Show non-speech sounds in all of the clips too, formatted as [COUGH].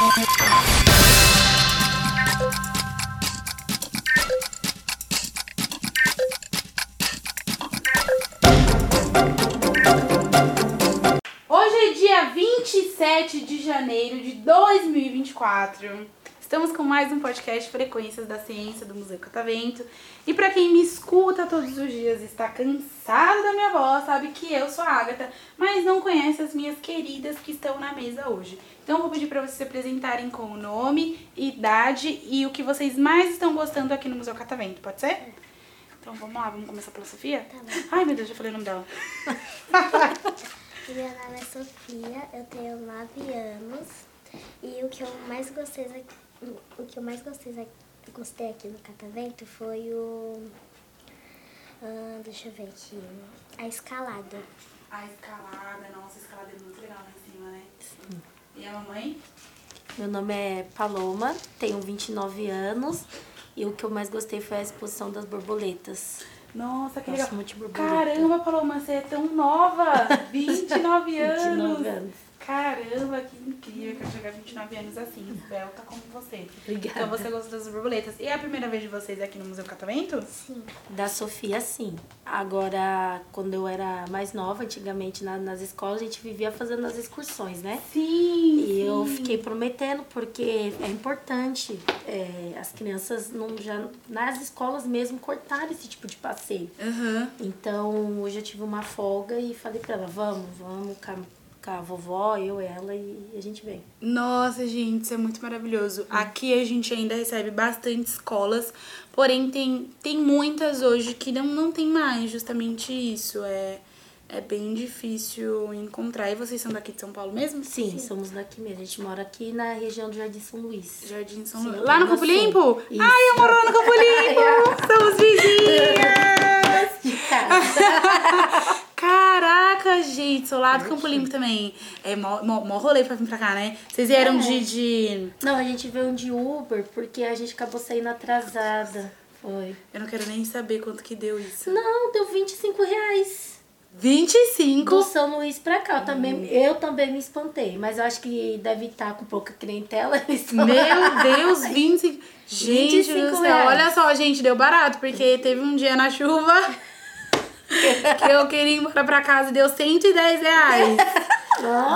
Hoje é dia 27 de janeiro de 2024. Estamos com mais um podcast Frequências da Ciência do Museu Catavento. E para quem me escuta todos os dias e está cansado da minha voz, sabe que eu sou a Agatha, mas não conhece as minhas queridas que estão na mesa hoje. Então eu vou pedir para vocês se apresentarem com o nome, idade e o que vocês mais estão gostando aqui no Museu Catavento, pode ser? Então vamos lá, vamos começar pela Sofia? Tá bom. Ai meu Deus, já falei o nome dela. [LAUGHS] Meu nome é Sofia, eu tenho 9 anos e o que eu mais gostei o que eu mais gostei, aqui- gostei aqui no Catavento foi o ah, deixa eu ver aqui, a escalada. A escalada, nossa, a escalada é muito legal lá em cima, né? E a mamãe? Meu nome é Paloma, tenho 29 anos e o que eu mais gostei foi a exposição das borboletas. Nossa, que Gosto legal. muito de borboleta. Caramba, Paloma, você é tão nova! [LAUGHS] 29 anos! 29 anos. Caramba, que incrível. Chegar a 29 anos assim, esbelta como você. Obrigada. Então você gosta das borboletas. E é a primeira vez de vocês aqui no Museu Catavento? Sim. Da Sofia, sim. Agora, quando eu era mais nova, antigamente na- nas escolas, a gente vivia fazendo as excursões, né? Sim! E eu fiquei prometendo, porque é importante é, as crianças não já nas escolas mesmo cortarem esse tipo de passeio. Aham. Então, hoje eu tive uma folga e falei pra ela, vamos, vamos com a, vovó, eu, ela e a gente vem. Nossa, gente, isso é muito maravilhoso. Aqui a gente ainda recebe bastante escolas, porém tem, tem muitas hoje que não, não tem mais justamente isso. É, é bem difícil encontrar. E vocês são daqui de São Paulo mesmo? Sim, somos daqui mesmo. A gente mora aqui na região do Jardim São Luís. Jardim São Sim, Luís. Lá no Campo Sul. Limpo? Isso. Ai, eu moro lá no Campo Limpo! [LAUGHS] Somos vizinhas! De casa. Gente, sou lá do Campo Limpo também. É mó, mó, mó rolê pra vir pra cá, né? Vocês vieram É. de, de. Não, a gente veio de Uber porque a gente acabou saindo atrasada. Foi. Eu não quero nem saber quanto que deu isso. Não, deu 25 reais. 25? Do São Luís pra cá. Eu também, eu também me espantei. Mas eu acho que deve estar com pouca clientela. [LAUGHS] Meu Deus, 25. Gente 25 do céu, reais. olha só, gente, deu barato, porque teve um dia na chuva [LAUGHS] que eu queria ir embora pra casa e deu 110 reais.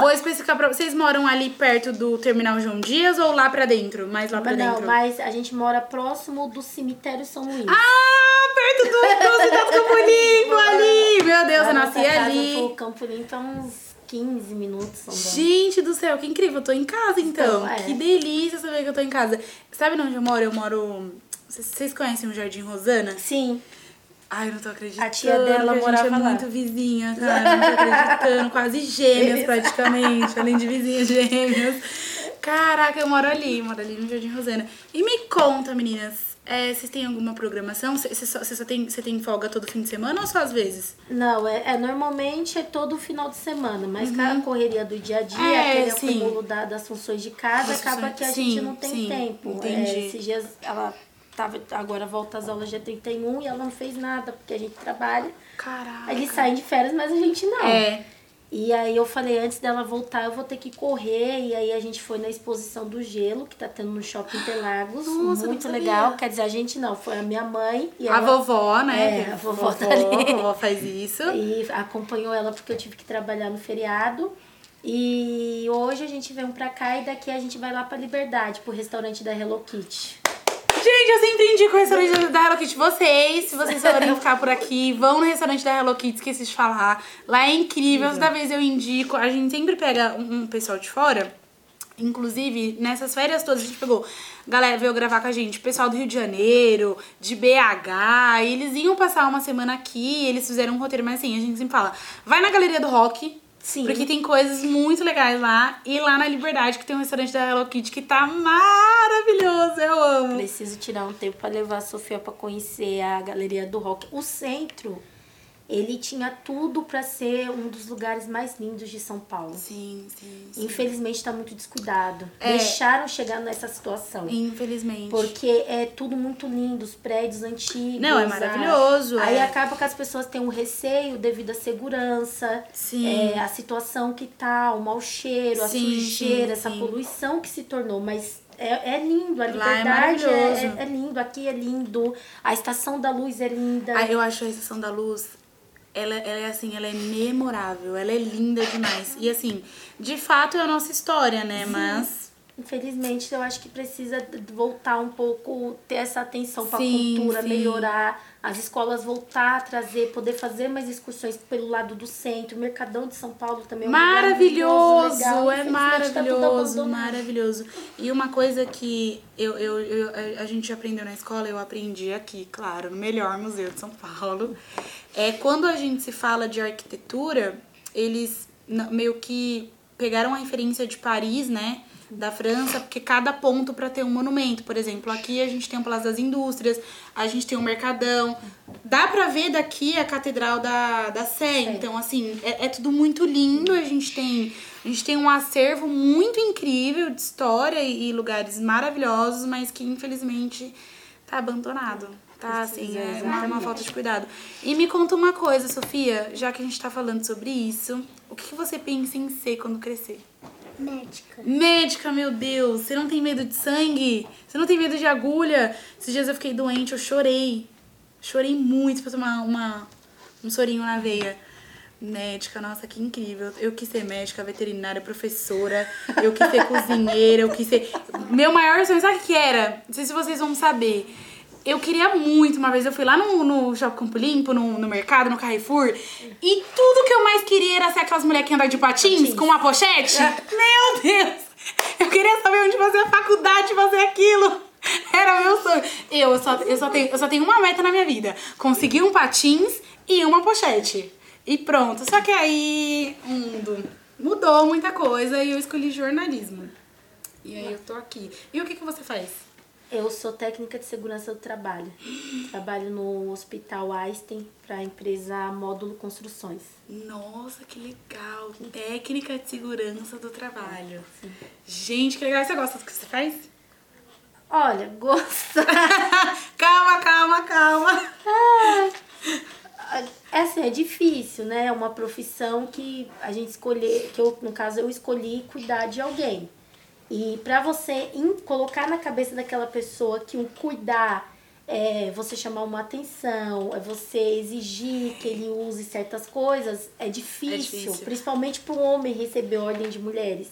Vou especificar pra vocês. moram ali perto do terminal João Dias ou lá pra dentro? Mais lá pra não, dentro? mas a gente mora próximo do cemitério São Luís. Ah, perto do, do Cidade Campo Limpo [LAUGHS] ali! Meu Deus, A eu nasci ali. pro Campo Limpo é uns 15 minutos. São Gente do céu, que incrível, eu tô em casa então. Então, é. Que delícia saber que eu tô em casa. Sabe onde eu moro? Eu moro. Vocês conhecem o Jardim Rosana? Sim. Ai, eu não tô acreditando. A tia dela a morava gente é lá. muito vizinha, [LAUGHS] cara. Não tô acreditando. Quase gêmeas, praticamente. Além de vizinhas gêmeas. Caraca, eu moro ali. Moro ali no Jardim Rosana. E me conta, meninas. é, vocês têm alguma programação? Você só, cê só tem, você tem folga todo fim de semana ou só às vezes? Não, é, é normalmente é todo final de semana, mas com a correria do dia a dia, Uhum. É, aquele sim. acúmulo da- das funções de casa, Das acaba funções- que a sim, gente não tem sim, tempo. entendi. É, esses dias ela tava, agora volta às aulas dia 31 e ela não fez nada, porque a gente trabalha. Caraca. Eles saem de férias, mas a gente não. É. E aí eu falei, antes dela voltar, eu vou ter que correr. E aí a gente foi na exposição do gelo, que tá tendo no Shopping Interlagos. Nossa, muito legal. Quer dizer, a gente não, foi a minha mãe. E A ela- vovó, né? É, a vovó tá ali. A vovó faz isso. E acompanhou ela porque eu tive que trabalhar no feriado. E hoje a gente vem pra cá e daqui a gente vai lá pra Liberdade, pro restaurante da Hello Kitty. Gente, eu sempre entendi com o restaurante da Hello Kitty. Vocês, se vocês forem [LAUGHS] ficar por aqui, vão no restaurante da Hello Kitty, esqueci de falar. Lá é incrível, toda vez eu indico. A gente sempre pega um, um pessoal de fora. Inclusive, nessas férias todas, a gente pegou. Galera veio gravar com a gente, pessoal do Rio de Janeiro, de BH, e eles iam passar uma semana aqui, eles fizeram um roteiro, mas assim, a gente sempre fala, vai na Galeria do Rock, Sim. porque tem coisas muito legais lá, e lá na Liberdade, que tem um restaurante da Hello Kitty que tá maravilhoso, eu amo. Preciso tirar um tempo pra levar a Sofia pra conhecer a Galeria do Rock. O centro, ele tinha tudo para ser um dos lugares mais lindos de São Paulo. Sim, sim, sim. Infelizmente está muito descuidado. É. Deixaram chegar nessa situação. Infelizmente. Porque é tudo muito lindo, os prédios antigos. Não, é a- maravilhoso, Aí é. acaba que as pessoas têm um receio devido à segurança, Sim. é, a situação que tá, o mau cheiro, a Sim, sujeira, sim, essa poluição que se tornou. Mas é, é lindo, a é liberdade é, é- é lindo, aqui é lindo, a estação da luz é linda. Ah, eu acho a Estação da Luz, ela, ela é assim, ela é memorável, ela é linda demais. E assim, de fato é a nossa história, né? Mas. Infelizmente, eu acho que precisa voltar um pouco, ter essa atenção para a cultura, sim. melhorar, as escolas voltar a trazer, poder fazer mais excursões pelo lado do centro, o Mercadão de São Paulo também é um Maravilhoso, legal. é tá maravilhoso, abandonado. maravilhoso. E uma coisa que eu, eu, eu- a- gente aprendeu na escola, eu aprendi aqui, claro, no melhor museu de São Paulo, é quando a gente se fala de arquitetura, eles meio que pegaram a referência de Paris, né? Da França, porque cada ponto para ter um monumento. Por exemplo, aqui a gente tem o Palácio das Indústrias, a gente tem o Mercadão. Dá pra ver daqui a Catedral da, da Sé. Então, assim, é, é tudo muito lindo. A gente tem. A gente tem um acervo muito incrível de história e, e lugares maravilhosos, mas que infelizmente tá abandonado. Tá, assim, é uma, uma falta de cuidado. E me conta uma coisa, Sofia, já que a gente tá falando sobre isso, o que que você pensa em ser quando crescer? Médica. Médica, meu Deus, você não tem medo de sangue? Você não tem medo de agulha? Esses dias eu fiquei doente, eu chorei. Chorei muito pra tomar uma, um sorinho na veia. Médica, nossa, que incrível. Eu quis ser médica, veterinária, professora, eu quis ser [LAUGHS] cozinheira, eu quis ser. Meu maior sonho, sabe o que era? Não sei se vocês vão saber. Eu queria muito, uma vez eu fui lá no, no Shopping Campo Limpo, no, no mercado, no Carrefour, e tudo que eu mais queria era ser aquelas mulheres que andam de patins, Patins. com uma pochete. Meu Deus! Eu queria saber onde fazer a faculdade, fazer aquilo. Era meu sonho. Eu, eu, só, eu, só tenho, eu só tenho uma meta na minha vida: conseguir um patins e uma pochete. E pronto. Só que aí o mundo mudou muita coisa e eu escolhi jornalismo. E aí eu tô aqui. E o que, que você faz? Eu sou técnica de segurança do trabalho. Trabalho no Hospital Einstein para a empresa Módulo Construções. Nossa, que legal! Técnica de segurança do trabalho. Gente, que legal. Você gosta do que você faz? Olha, gosto. [LAUGHS] calma, calma, calma. É assim, é difícil, né? É uma profissão que a gente escolher, que eu, no caso, eu escolhi cuidar de alguém. E pra você in- colocar na cabeça daquela pessoa que o cuidar é você chamar uma atenção, é você exigir que ele use certas coisas, é difícil. difícil. Principalmente para um homem receber ordem de mulheres.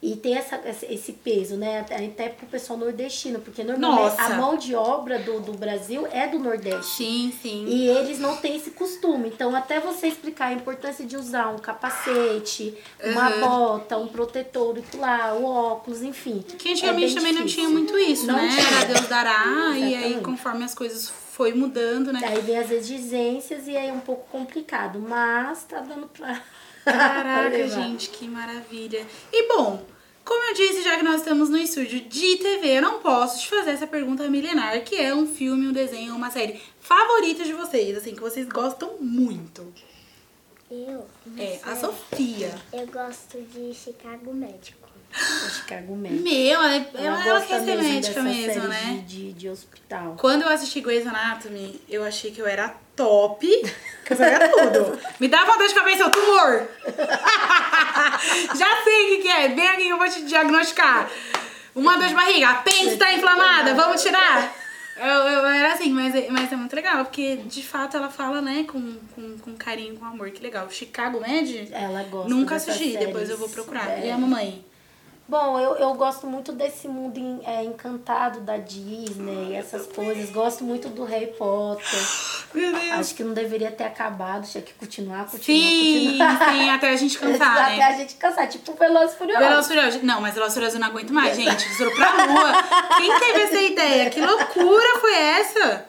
E tem essa, esse peso, né? Até pro pessoal nordestino, porque normalmente a mão de obra do, do Brasil é do Nordeste. Sim, sim. E eles não têm esse costume. Então, até você explicar a importância de usar um capacete, uma Uhum. bota, um protetor auricular, o óculos, enfim. Que antigamente É também não difícil. tinha muito isso, Não né? tinha. Era Deus dará, e aí conforme as coisas foi mudando, né? Aí vem as exigências e aí é um pouco complicado, mas tá dando pra. Caraca, gente, que maravilha. E bom, como eu disse, já que nós estamos no estúdio de TV, eu não posso te fazer essa pergunta milenar, que é um filme, um desenho, uma série favorita de vocês, assim, que vocês gostam muito. Eu? É, a? Sofia. Eu gosto de Chicago Médico. O Chicago Med. Meu, ela, ela, ela gosta quer ser mesmo médica dessa mesmo, série né? De, de, de hospital. Quando eu assisti Grey's Anatomy, eu achei que eu era top, que eu sabia tudo. [LAUGHS] Me dá uma dor de cabeça, é o tumor. [LAUGHS] Já sei o que, que é. Vem aqui que eu vou te diagnosticar. Uma dor de barriga, a apêndice tá inflamada, vamos tirar. Eu, eu era assim, mas, é- mas é muito legal, porque de fato ela fala, né, com, com, com carinho, com amor, que legal. Chicago Med? Ela gosta Nunca assisti, depois eu vou procurar. É. E a mamãe? Bom, eu, eu gosto muito desse mundo em- é, encantado da Disney, essas coisas. Gosto muito do Harry Potter. [GASPS] Meu Deus. Acho que não deveria ter acabado, tinha que continuar, continuar, Sim, continuar. sim, até a gente cansar, [LAUGHS] Até né? a gente cansar, tipo Velozes Furiosos. Velozes e Furiosos. Não, mas Velozes e Furiosos eu não aguento mais, gente. Foram pra lua. Quem teve essa ideia? Que loucura foi essa?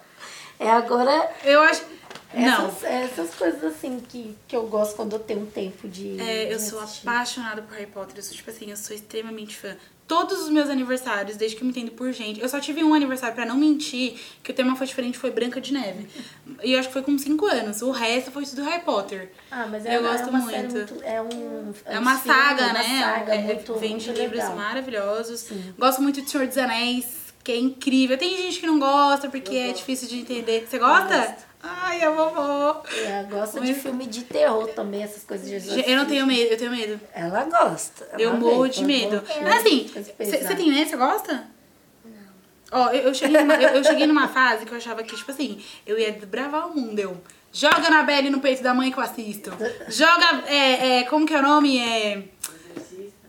É agora Eu acho... Não. essas, essas coisas assim que, que eu gosto quando eu tenho um tempo de. É, eu sou apaixonada por Harry Potter. Eu sou, tipo assim, eu sou extremamente fã. todos os meus aniversários, desde que eu me entendo por gente. Eu só tive um aniversário, pra não mentir, que o tema foi diferente, foi Branca de Neve. [LAUGHS] E eu acho que foi com 5 anos. O resto foi tudo Harry Potter. Ah, mas é, Eu é gosto uma muito. muito. É, um, É um uma filme, saga, uma né? Saga É, muito, vem muito de livros legal. maravilhosos. Gosto muito de Senhor dos Anéis, que é incrível. Tem gente que não gosta porque é difícil de entender. Você gosta? gosto. Ai, a vovó. É, gosta de filme de terror também, essas coisas de exorcismo. Eu não tenho medo, eu tenho medo. Ela gosta. ela Eu morro de medo. Mas assim, você tem medo? Você gosta? Ó, eu, eu cheguei numa, eu, eu cheguei numa fase que eu achava que, tipo assim, eu ia desbravar o mundo. Eu, joga na Belle no peito da mãe que eu assisto. Joga, é, é, como que é o nome? É...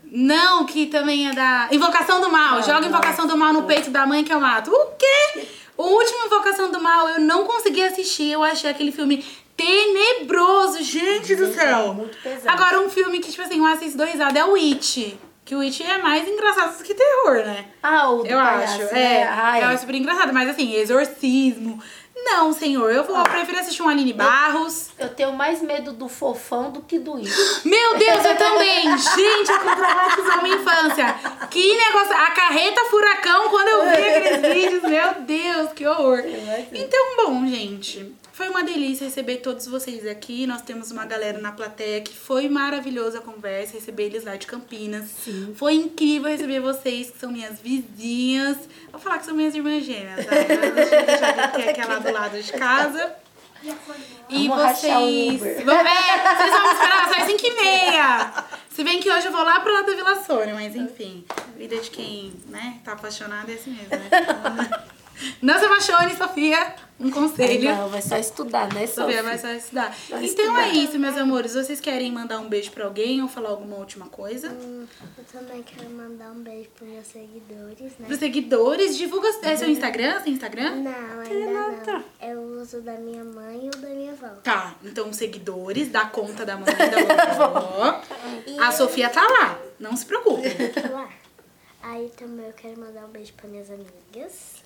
Não, que também é da... Invocação do Mal. Joga Invocação do Mal no peito da mãe que eu mato. O quê? O último Invocação do Mal eu não consegui assistir. Eu achei aquele filme tenebroso. Gente do Gente, céu. é muito pesado. Agora, um filme que, tipo assim, eu assisto dois risada é o It. Que o It é mais engraçado do que terror, né? Ah, o do Eu palhaço, acho. né? É, Ai, acho super engraçado. Mas assim, exorcismo. Não, senhor. Eu vou, eu prefiro assistir um Aline Barros. eu tenho mais medo do fofão do que do It. Meu Deus, eu também! Gente, aquilo traumatizou minha infância. Que negócio. A carreta furacão, quando eu vi aqueles vídeos, meu Deus, que horror. Então, bom, gente. Foi uma delícia receber todos vocês aqui. Nós temos uma galera na plateia que foi maravilhosa a conversa, receber eles lá de Campinas. Sim. Foi incrível receber vocês, que são minhas vizinhas. Vou falar que são minhas irmãs gêmeas, tá? Eu é [LAUGHS] aquela do lado de casa. E Vamos vocês. Uber. Vão, é, vocês vão me esperar só às 5 e meia. Se bem que hoje eu vou lá pro lado da Vila Sônia, mas enfim. A vida de quem, né, tá apaixonado é assim mesmo, né? [LAUGHS] Não se apaixone, Sofia. Um conselho. Não, vai só estudar, né, Sofia Sofia? vai só estudar. Vai então é estudar. isso, meus amores. Vocês querem mandar um beijo pra alguém ou falar alguma última coisa? Hum, Eu também quero mandar um beijo pros meus seguidores, né? Pros seguidores, divulga é seu Instagram? Tem Instagram? Não, ainda não. Eu uso da minha mãe e o da minha avó. Tá, então seguidores da conta da mãe [LAUGHS] e da vovó. A Sofia tá lá, não se preocupe. Lá. Aí também eu quero mandar um beijo para minhas amigas,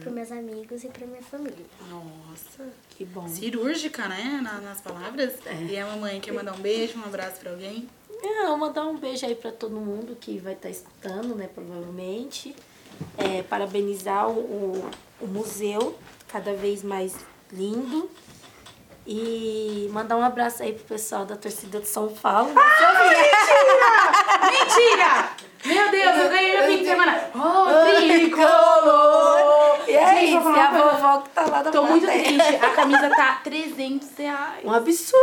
para meus amigos e para minha família. Nossa, Que bom. cirúrgica, né? na- nas palavras. E a mamãe quer mandar um beijo, um abraço pra alguém. É, eu vou mandar um beijo aí pra todo mundo que vai estar escutando, né, provavelmente. É, parabenizar o, o, o museu, cada vez mais lindo. E mandar um abraço aí pro pessoal da torcida de São Paulo. Mentira! Meu Deus, eu ganhei meu fim de semana. Tricolor! E é Gente, e a vovó que tá lá da Tô muito plateia. triste. A camisa tá [LAUGHS] 300 reais. Um absurdo.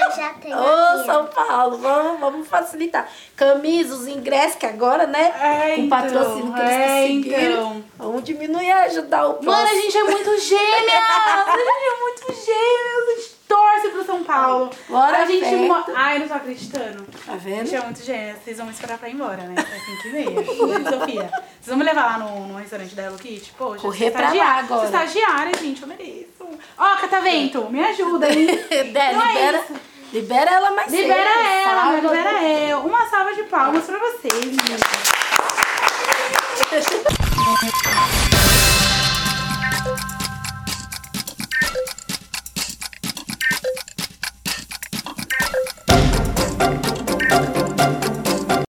Eu já tenho a Ô, minha. São Paulo, vamos, vamos facilitar. Camisa, os ingressos que agora, né? É, com então, patrocínio que eles é, conseguiram. então. Vamos diminuir e ajudar o próximo. Mano, [LAUGHS] a gente é muito gêmeas! A gente é muito gêmeas! A gente torce pro São Paulo. Bora, a gente mo- Ai, eu não tô acreditando. Tá vendo? gente é muito gêmeas. Vocês vão me esperar pra ir embora, né? É 5 e meia. Sofia? Vocês vão me levar lá no, no restaurante da Hello Kitty? Poxa, Correr pra lá estagiária- agora. Estagiária, gente. Eu mereço. Ó, Catavento, me ajuda, hein? [LAUGHS] Dé, Então é libera, isso. libera ela mais Libera cedo, ela, mas libera eu. Uma salva de palmas pra vocês, meninas. [LAUGHS]